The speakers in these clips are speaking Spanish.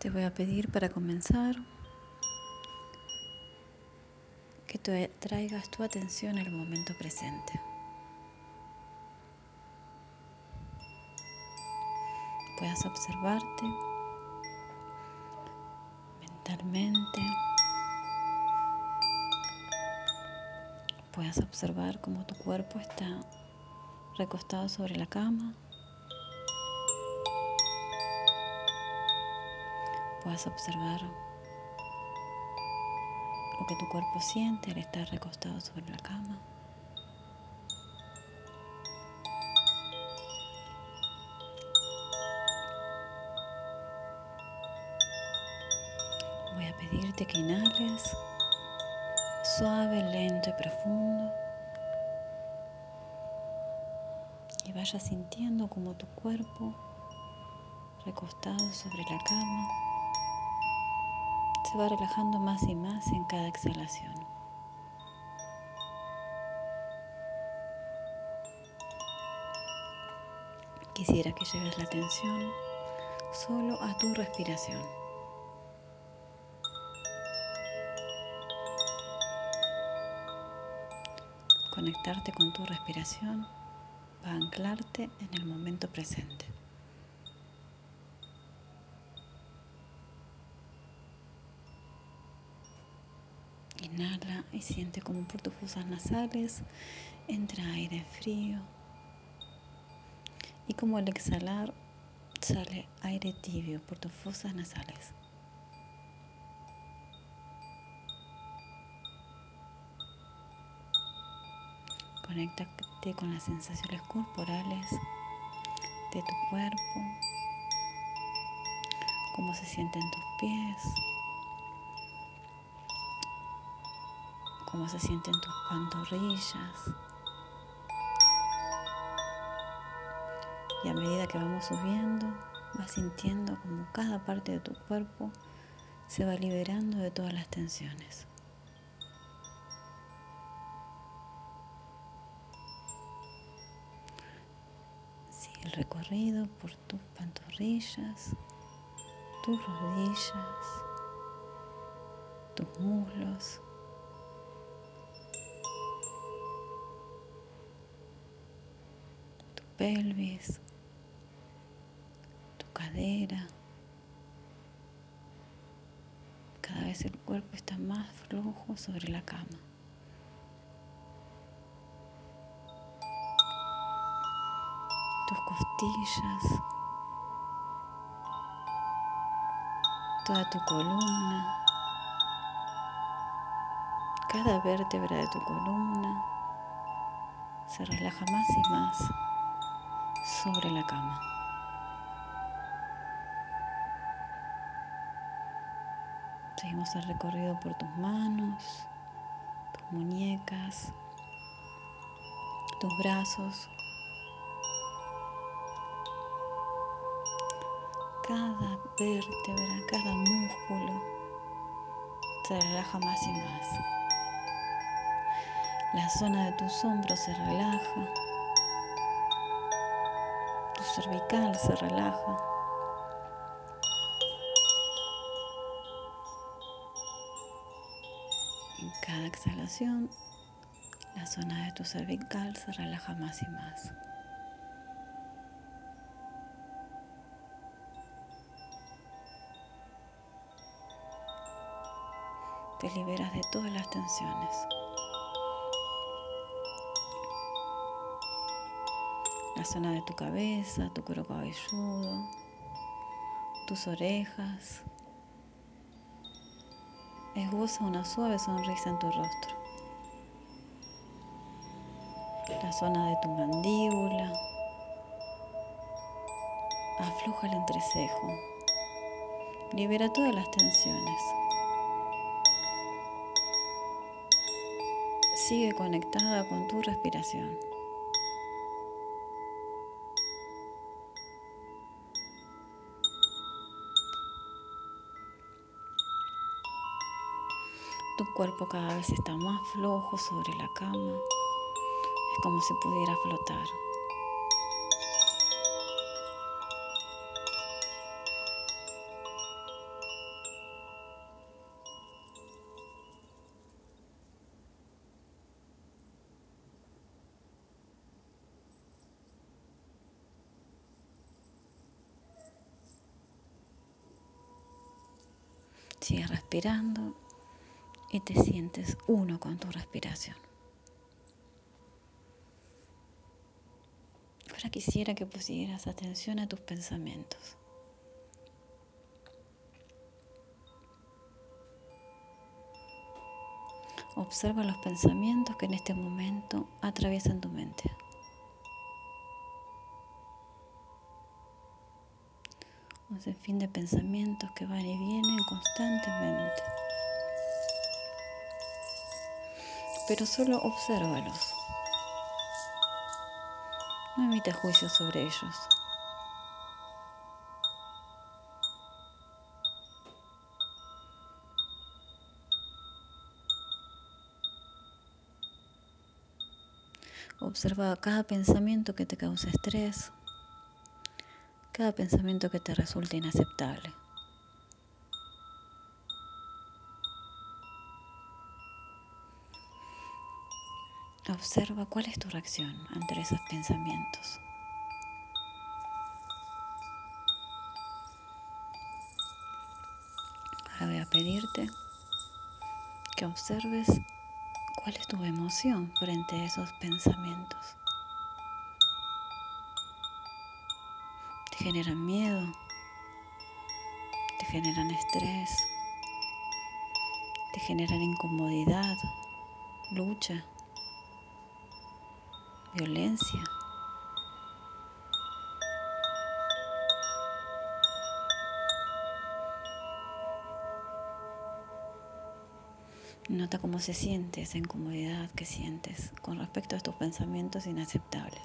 Te voy a pedir para comenzar que traigas tu atención al momento presente. Puedas observarte mentalmente. Puedas observar cómo tu cuerpo está recostado sobre la cama puedas observar lo que tu cuerpo siente al estar recostado sobre la cama. Voy a pedirte que inhales suave, lento y profundo. Y vayas sintiendo como tu cuerpo recostado sobre la cama se va relajando más y más en cada exhalación. Quisiera que lleves la atención solo a tu respiración. Conectarte con tu respiración va a anclarte en el momento presente. Inhala y siente como por tus fosas nasales entra aire frío y como al exhalar sale aire tibio por tus fosas nasales. Conéctate con las sensaciones corporales de tu cuerpo, cómo se sienten tus pies, cómo se sienten tus pantorrillas. Y a medida que vamos subiendo, vas sintiendo como cada parte de tu cuerpo se va liberando de todas las tensiones. Sigue el recorrido por tus pantorrillas, tus rodillas, tus muslos. Pelvis, tu cadera. Cada vez el cuerpo está más flojo sobre la cama. Tus costillas, toda tu columna, cada vértebra de tu columna se relaja más y más sobre la cama. Seguimos el recorrido por tus manos, tus muñecas, tus brazos. Cada vértebra, cada músculo se relaja más y más. La zona de tus hombros se relaja cervical se relaja. En cada exhalación, la zona de tu cervical se relaja más y más. Te liberas de todas las tensiones. La zona de tu cabeza, tu cuero cabelludo, tus orejas. Esboza una suave sonrisa en tu rostro. La zona de tu mandíbula. Afloja el entrecejo. Libera todas las tensiones. Sigue conectada con tu respiración. cuerpo cada vez está más flojo sobre la cama. Es como si pudiera flotar. Sigue respirando y te sientes uno con tu respiración. Ahora quisiera que pusieras atención a tus pensamientos. Observa los pensamientos que en este momento atraviesan tu mente. Un sinfín de pensamientos que van y vienen constantemente. Pero solo obsérvalos. No emites juicios sobre ellos. Observa cada pensamiento que te causa estrés, cada pensamiento que te resulta inaceptable. Observa cuál es tu reacción ante esos pensamientos. Ahora voy a pedirte que observes ¿Cuál es tu emoción frente a esos pensamientos? ¿Te generan miedo? ¿Te generan estrés? ¿Te generan incomodidad? ¿Lucha? ¿Violencia? Nota cómo se siente esa incomodidad que sientes con respecto a estos pensamientos inaceptables.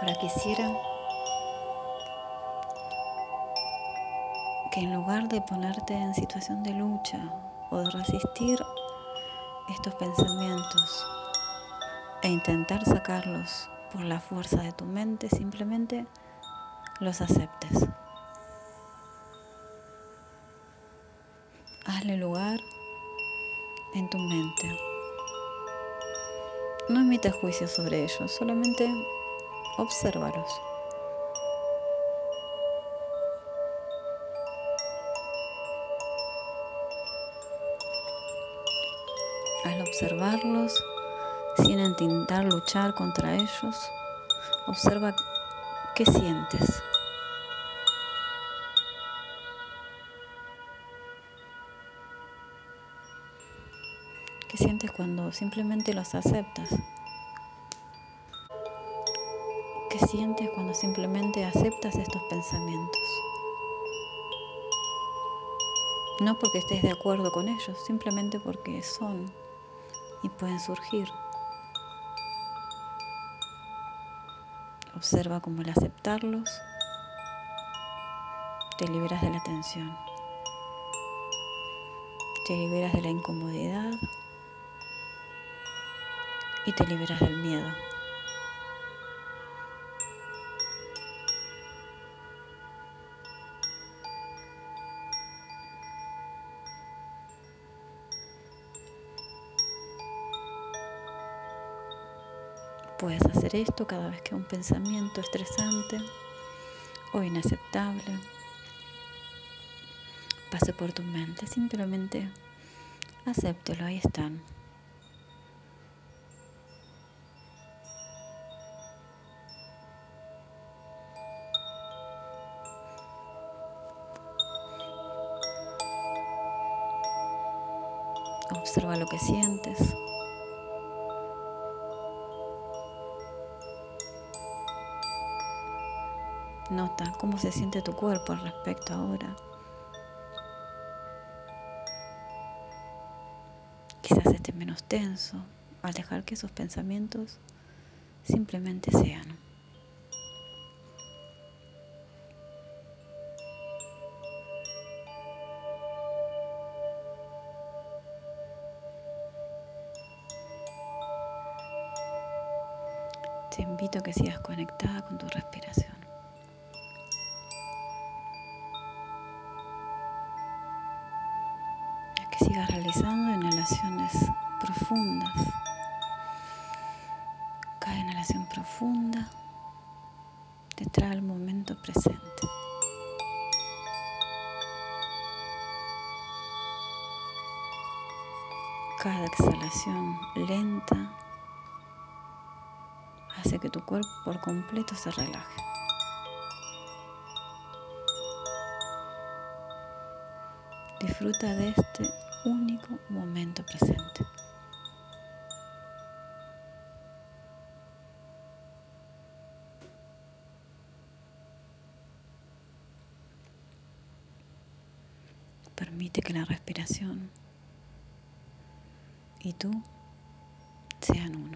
Ahora quisiera que en lugar de ponerte en situación de lucha o de resistir estos pensamientos e intentar sacarlos por la fuerza de tu mente, simplemente los aceptes. Hazle lugar en tu mente. No emitas juicios sobre ellos, solamente obsérvalos. Al observarlos, sin intentar luchar contra ellos. Observa qué sientes. ¿Qué sientes cuando simplemente los aceptas? ¿Qué sientes cuando simplemente aceptas estos pensamientos? No porque estés de acuerdo con ellos, simplemente porque son y pueden surgir. Observa cómo al aceptarlos te liberas de la tensión, te liberas de la incomodidad y te liberas del miedo. Puedes hacer esto cada vez que un pensamiento estresante o inaceptable pase por tu mente. Simplemente acéptelo, ahí están. Observa lo que sientes. Nota cómo se siente tu cuerpo al respecto ahora. Quizás esté menos tenso al dejar que esos pensamientos simplemente sean. Te invito a que sigas conectada con tu respiración. Sigas realizando inhalaciones profundas Cada inhalación profunda te trae al momento presente. Cada exhalación lenta hace que tu cuerpo por completo se relaje. Disfruta de este único momento presente. Permite que la respiración y tú sean uno.